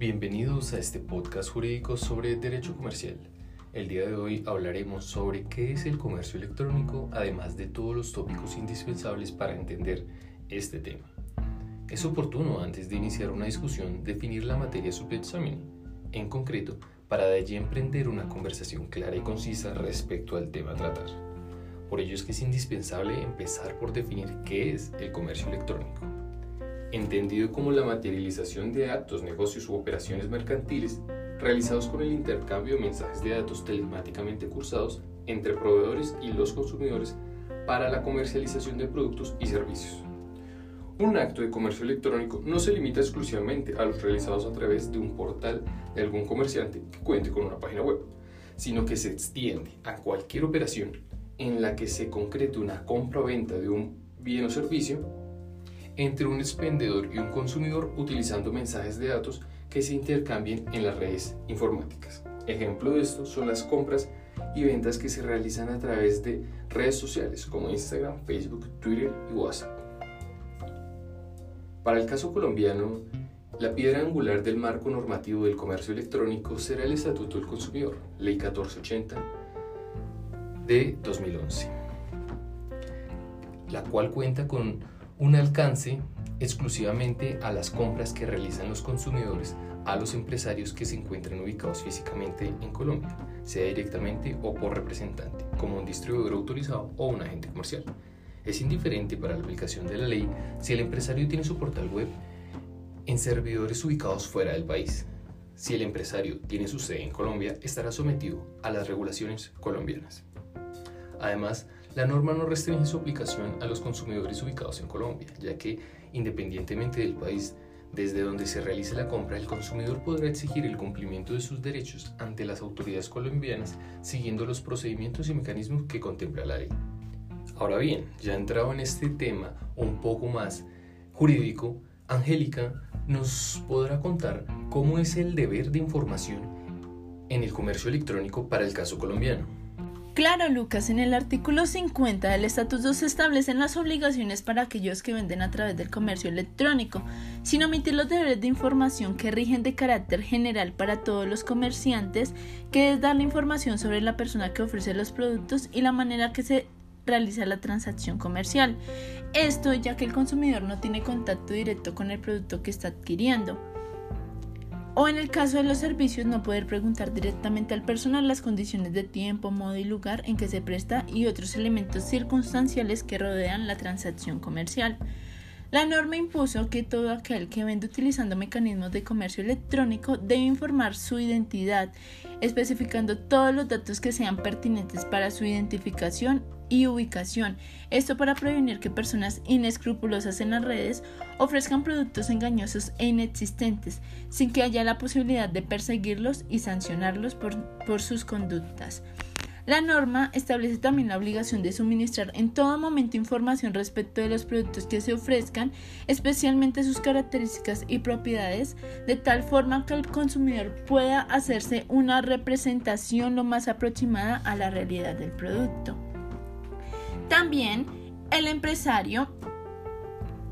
Bienvenidos a este podcast jurídico sobre derecho comercial. El día de hoy hablaremos sobre qué es el comercio electrónico, además de todos los tópicos indispensables para entender este tema. Es oportuno, antes de iniciar una discusión, definir la materia subexamen, en concreto, para de allí emprender una conversación clara y concisa respecto al tema a tratar. Por ello es que es indispensable empezar por definir qué es el comercio electrónico entendido como la materialización de actos, negocios u operaciones mercantiles realizados con el intercambio de mensajes de datos telemáticamente cursados entre proveedores y los consumidores para la comercialización de productos y servicios. Un acto de comercio electrónico no se limita exclusivamente a los realizados a través de un portal de algún comerciante que cuente con una página web, sino que se extiende a cualquier operación en la que se concrete una compra o venta de un bien o servicio entre un expendedor y un consumidor utilizando mensajes de datos que se intercambien en las redes informáticas. Ejemplo de esto son las compras y ventas que se realizan a través de redes sociales como Instagram, Facebook, Twitter y WhatsApp. Para el caso colombiano, la piedra angular del marco normativo del comercio electrónico será el Estatuto del Consumidor, Ley 1480 de 2011, la cual cuenta con un alcance exclusivamente a las compras que realizan los consumidores a los empresarios que se encuentran ubicados físicamente en Colombia, sea directamente o por representante, como un distribuidor autorizado o un agente comercial. Es indiferente para la aplicación de la ley si el empresario tiene su portal web en servidores ubicados fuera del país. Si el empresario tiene su sede en Colombia, estará sometido a las regulaciones colombianas. Además, la norma no restringe su aplicación a los consumidores ubicados en Colombia, ya que, independientemente del país desde donde se realice la compra, el consumidor podrá exigir el cumplimiento de sus derechos ante las autoridades colombianas siguiendo los procedimientos y mecanismos que contempla la ley. Ahora bien, ya entrado en este tema un poco más jurídico, Angélica nos podrá contar cómo es el deber de información en el comercio electrónico para el caso colombiano. Claro, Lucas, en el artículo 50 del Estatuto se establecen las obligaciones para aquellos que venden a través del comercio electrónico, sin omitir los deberes de información que rigen de carácter general para todos los comerciantes, que es dar la información sobre la persona que ofrece los productos y la manera que se realiza la transacción comercial. Esto ya que el consumidor no tiene contacto directo con el producto que está adquiriendo o en el caso de los servicios no poder preguntar directamente al personal las condiciones de tiempo, modo y lugar en que se presta y otros elementos circunstanciales que rodean la transacción comercial. La norma impuso que todo aquel que vende utilizando mecanismos de comercio electrónico debe informar su identidad, especificando todos los datos que sean pertinentes para su identificación y ubicación. Esto para prevenir que personas inescrupulosas en las redes ofrezcan productos engañosos e inexistentes, sin que haya la posibilidad de perseguirlos y sancionarlos por, por sus conductas. La norma establece también la obligación de suministrar en todo momento información respecto de los productos que se ofrezcan, especialmente sus características y propiedades, de tal forma que el consumidor pueda hacerse una representación lo más aproximada a la realidad del producto. También el empresario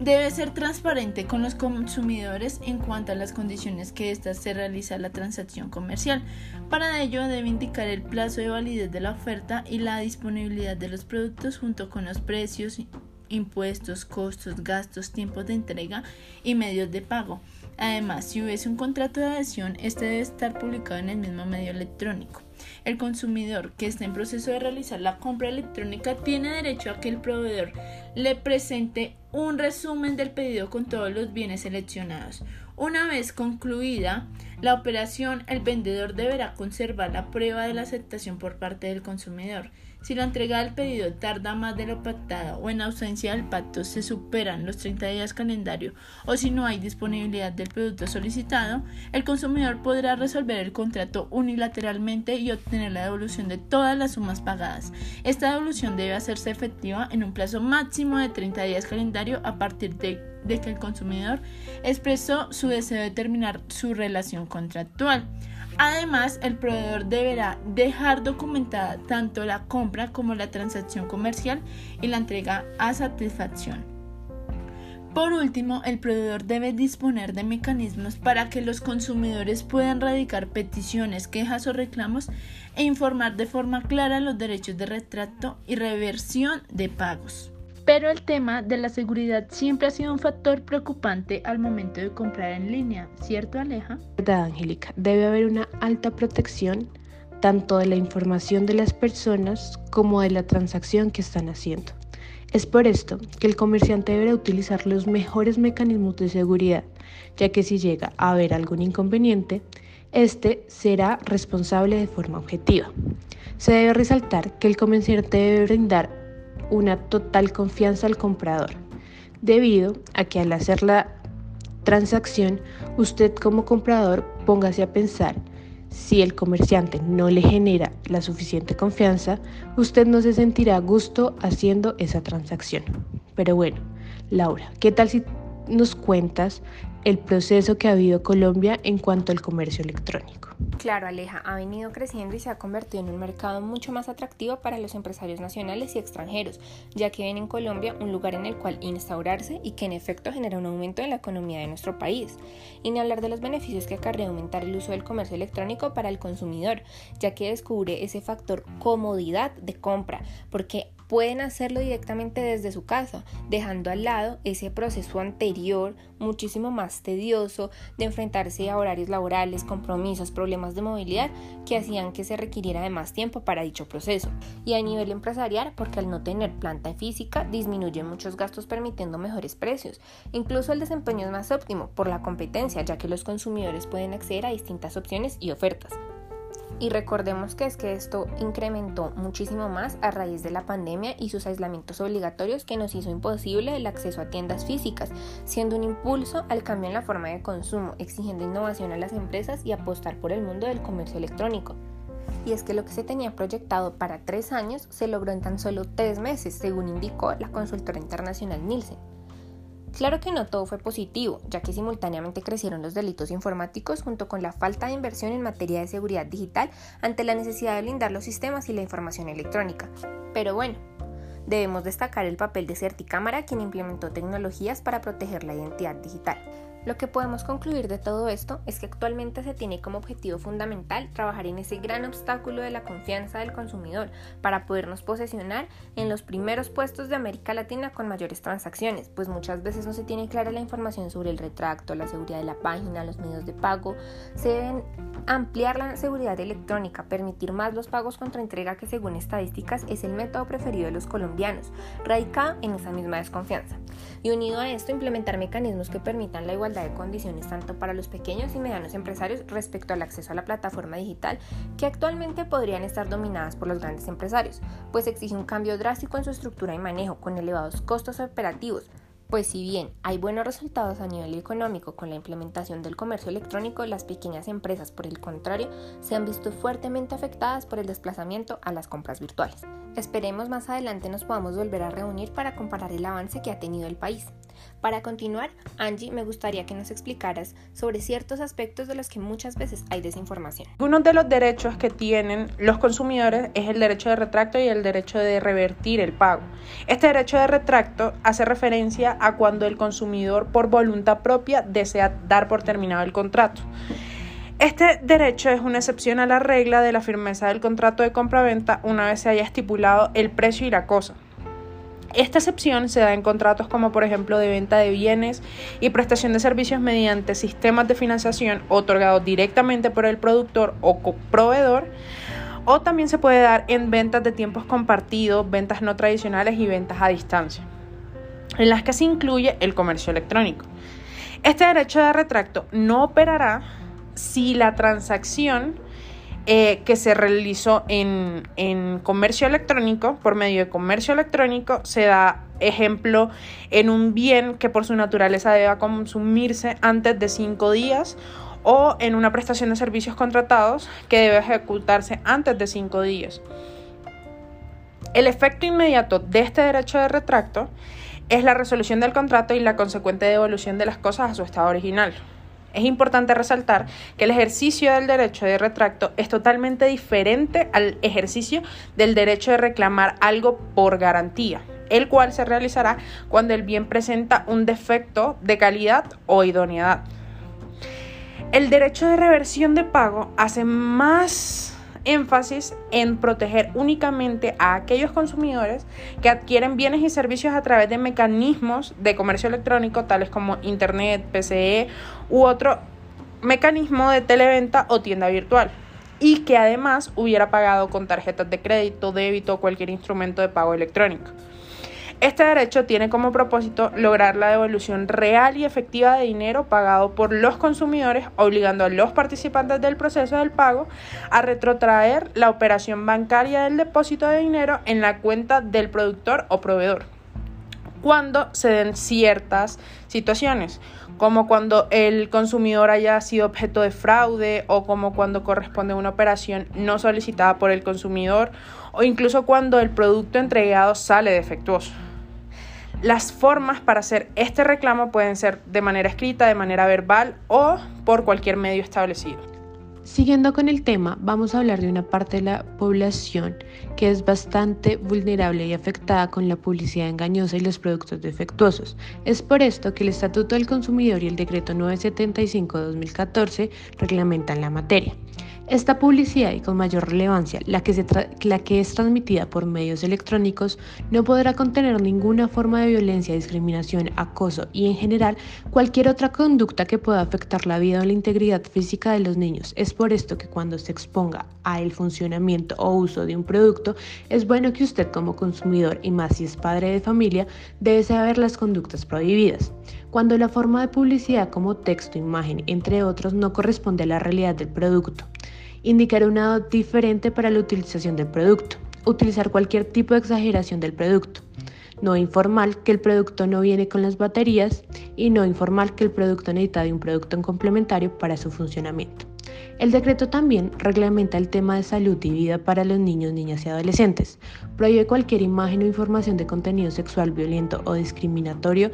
Debe ser transparente con los consumidores en cuanto a las condiciones que ésta se realiza la transacción comercial. Para ello debe indicar el plazo de validez de la oferta y la disponibilidad de los productos junto con los precios, impuestos, costos, gastos, tiempos de entrega y medios de pago. Además, si hubiese un contrato de adhesión, este debe estar publicado en el mismo medio electrónico. El consumidor que está en proceso de realizar la compra electrónica tiene derecho a que el proveedor le presente un resumen del pedido con todos los bienes seleccionados. Una vez concluida la operación, el vendedor deberá conservar la prueba de la aceptación por parte del consumidor. Si la entrega del pedido tarda más de lo pactado o en ausencia del pacto se superan los 30 días calendario o si no hay disponibilidad del producto solicitado, el consumidor podrá resolver el contrato unilateralmente y obtener la devolución de todas las sumas pagadas. Esta devolución debe hacerse efectiva en un plazo máximo de 30 días calendario a partir de, de que el consumidor expresó su deseo de terminar su relación contractual. Además, el proveedor deberá dejar documentada tanto la compra como la transacción comercial y la entrega a satisfacción. Por último, el proveedor debe disponer de mecanismos para que los consumidores puedan radicar peticiones, quejas o reclamos e informar de forma clara los derechos de retrato y reversión de pagos. Pero el tema de la seguridad siempre ha sido un factor preocupante al momento de comprar en línea, ¿cierto Aleja? Verdad, Angélica, debe haber una alta protección tanto de la información de las personas como de la transacción que están haciendo. Es por esto que el comerciante deberá utilizar los mejores mecanismos de seguridad, ya que si llega a haber algún inconveniente, este será responsable de forma objetiva. Se debe resaltar que el comerciante debe brindar una total confianza al comprador, debido a que al hacer la transacción, usted como comprador póngase a pensar si el comerciante no le genera la suficiente confianza, usted no se sentirá a gusto haciendo esa transacción. Pero bueno, Laura, ¿qué tal si nos cuentas el proceso que ha habido Colombia en cuanto al comercio electrónico? Claro, Aleja, ha venido creciendo y se ha convertido en un mercado mucho más atractivo para los empresarios nacionales y extranjeros, ya que ven en Colombia un lugar en el cual instaurarse y que en efecto genera un aumento en la economía de nuestro país. Y ni hablar de los beneficios que acarrea aumentar el uso del comercio electrónico para el consumidor, ya que descubre ese factor comodidad de compra, porque pueden hacerlo directamente desde su casa, dejando al lado ese proceso anterior muchísimo más tedioso de enfrentarse a horarios laborales, compromisos, problemas de movilidad que hacían que se requiriera de más tiempo para dicho proceso. Y a nivel empresarial, porque al no tener planta física disminuyen muchos gastos permitiendo mejores precios. Incluso el desempeño es más óptimo por la competencia, ya que los consumidores pueden acceder a distintas opciones y ofertas. Y recordemos que es que esto incrementó muchísimo más a raíz de la pandemia y sus aislamientos obligatorios que nos hizo imposible el acceso a tiendas físicas, siendo un impulso al cambio en la forma de consumo, exigiendo innovación a las empresas y apostar por el mundo del comercio electrónico. Y es que lo que se tenía proyectado para tres años se logró en tan solo tres meses, según indicó la consultora internacional Nielsen. Claro que no todo fue positivo, ya que simultáneamente crecieron los delitos informáticos junto con la falta de inversión en materia de seguridad digital ante la necesidad de blindar los sistemas y la información electrónica. Pero bueno, debemos destacar el papel de Certicámara, quien implementó tecnologías para proteger la identidad digital. Lo que podemos concluir de todo esto es que actualmente se tiene como objetivo fundamental trabajar en ese gran obstáculo de la confianza del consumidor para podernos posesionar en los primeros puestos de América Latina con mayores transacciones, pues muchas veces no se tiene clara la información sobre el retracto, la seguridad de la página, los medios de pago. Se deben ampliar la seguridad electrónica, permitir más los pagos contra entrega que según estadísticas es el método preferido de los colombianos, radicado en esa misma desconfianza. Y unido a esto, implementar mecanismos que permitan la igualdad de condiciones tanto para los pequeños y medianos empresarios respecto al acceso a la plataforma digital que actualmente podrían estar dominadas por los grandes empresarios, pues exige un cambio drástico en su estructura y manejo con elevados costos operativos, pues si bien hay buenos resultados a nivel económico con la implementación del comercio electrónico, las pequeñas empresas, por el contrario, se han visto fuertemente afectadas por el desplazamiento a las compras virtuales. Esperemos más adelante nos podamos volver a reunir para comparar el avance que ha tenido el país. Para continuar, Angie, me gustaría que nos explicaras sobre ciertos aspectos de los que muchas veces hay desinformación. Uno de los derechos que tienen los consumidores es el derecho de retracto y el derecho de revertir el pago. Este derecho de retracto hace referencia a cuando el consumidor por voluntad propia desea dar por terminado el contrato. Este derecho es una excepción a la regla de la firmeza del contrato de compra-venta una vez se haya estipulado el precio y la cosa. Esta excepción se da en contratos como por ejemplo de venta de bienes y prestación de servicios mediante sistemas de financiación otorgados directamente por el productor o proveedor o también se puede dar en ventas de tiempos compartidos, ventas no tradicionales y ventas a distancia, en las que se incluye el comercio electrónico. Este derecho de retracto no operará si la transacción eh, que se realizó en, en, comercio electrónico, por medio de comercio electrónico, se da ejemplo en un bien que por su naturaleza deba consumirse antes de cinco días o en una prestación de servicios contratados que debe ejecutarse antes de cinco días. El efecto inmediato de este derecho de retracto es la resolución del contrato y la consecuente devolución de las cosas a su estado original. Es importante resaltar que el ejercicio del derecho de retracto es totalmente diferente al ejercicio del derecho de reclamar algo por garantía. el cual se realizará cuando el bien presenta un defecto de calidad o idoneidad. El derecho de reversión de pago hace más énfasis en proteger únicamente a aquellos consumidores que adquieren bienes y servicios a través de mecanismos de comercio electrónico tales como Internet, PCE u otro mecanismo de televenta o tienda virtual y que además hubiera pagado con tarjetas de crédito, débito o cualquier instrumento de pago electrónico. Este derecho tiene como propósito lograr la devolución real y efectiva de dinero pagado por los consumidores, obligando a los participantes del proceso del pago a retrotraer la operación bancaria del depósito de dinero en la cuenta del productor o proveedor cuando se den ciertas situaciones, como cuando el consumidor haya sido objeto de fraude o como cuando corresponde una operación no solicitada por el consumidor o incluso cuando el producto entregado sale defectuoso. Las formas para hacer este reclamo pueden ser de manera escrita, de manera verbal o por cualquier medio establecido. Siguiendo con el tema, vamos a hablar de una parte de la población que es bastante vulnerable y afectada con la publicidad engañosa y los productos defectuosos. Es por esto que el Estatuto del Consumidor y el Decreto 975-2014 reglamentan la materia. Esta publicidad y con mayor relevancia, la que, es transmitida por medios electrónicos, no podrá contener ninguna forma de violencia, discriminación, acoso y en general cualquier otra conducta que pueda afectar la vida o la integridad física de los niños. Es por esto que cuando se exponga a el funcionamiento o uso de un producto, es bueno que usted como consumidor y más si es padre de familia, debe saber las conductas prohibidas. Cuando la forma de publicidad como texto, imagen, entre otros, no corresponde a la realidad del producto indicar una diferente para la utilización del producto, utilizar cualquier tipo de exageración del producto, no informal que el producto no viene con las baterías y no informal que el producto necesita de un producto complementario para su funcionamiento. El decreto también reglamenta el tema de salud y vida para los niños, niñas y adolescentes. Prohíbe cualquier imagen o información de contenido sexual violento o discriminatorio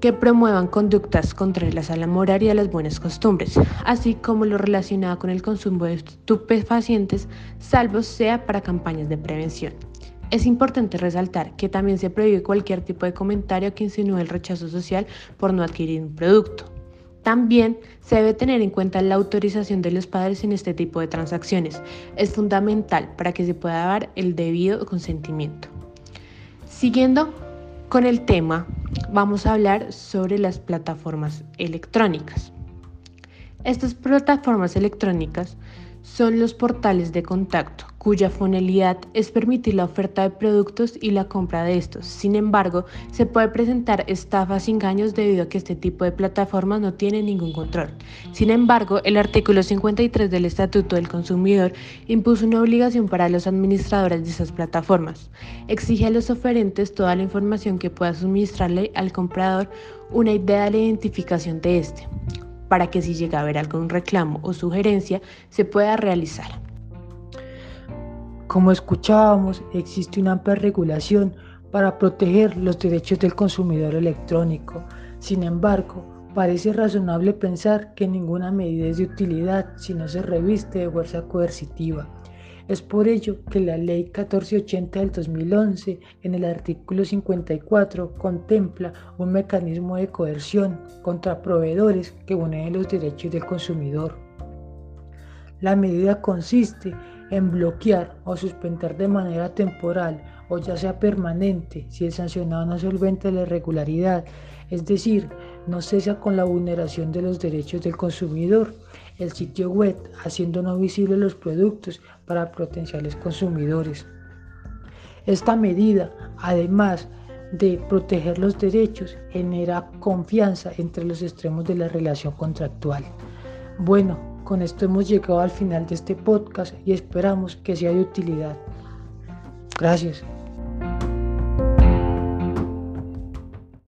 que promuevan conductas contrarias a la y a las buenas costumbres, así como lo relacionado con el consumo de estupefacientes, salvo sea para campañas de prevención. Es importante resaltar que también se prohíbe cualquier tipo de comentario que insinúe el rechazo social por no adquirir un producto. También se debe tener en cuenta la autorización de los padres en este tipo de transacciones. Es fundamental para que se pueda dar el debido consentimiento. Siguiendo con el tema vamos a hablar sobre las plataformas electrónicas. Estas plataformas electrónicas son los portales de contacto, cuya finalidad es permitir la oferta de productos y la compra de estos. Sin embargo, se puede presentar estafas y engaños debido a que este tipo de plataformas no tienen ningún control. Sin embargo, el artículo 53 del Estatuto del Consumidor impuso una obligación para los administradores de esas plataformas. Exige a los oferentes toda la información que pueda suministrarle al comprador una idea de la identificación de este para que si llega a haber algún reclamo o sugerencia se pueda realizar. Como escuchábamos, existe una amplia regulación para proteger los derechos del consumidor electrónico. Sin embargo, parece razonable pensar que ninguna medida es de utilidad si no se reviste de fuerza coercitiva. Es por ello que la Ley 1480 del 2011, en el artículo 54, contempla un mecanismo de coerción contra proveedores que vulneren los derechos del consumidor. La medida consiste en bloquear o suspender de manera temporal o ya sea permanente si el sancionado no solventa la irregularidad, es decir, no cesa con la vulneración de los derechos del consumidor el sitio web, haciendo no visibles los productos para potenciales consumidores. Esta medida, además de proteger los derechos, genera confianza entre los extremos de la relación contractual. Bueno, con esto hemos llegado al final de este podcast y esperamos que sea de utilidad. Gracias.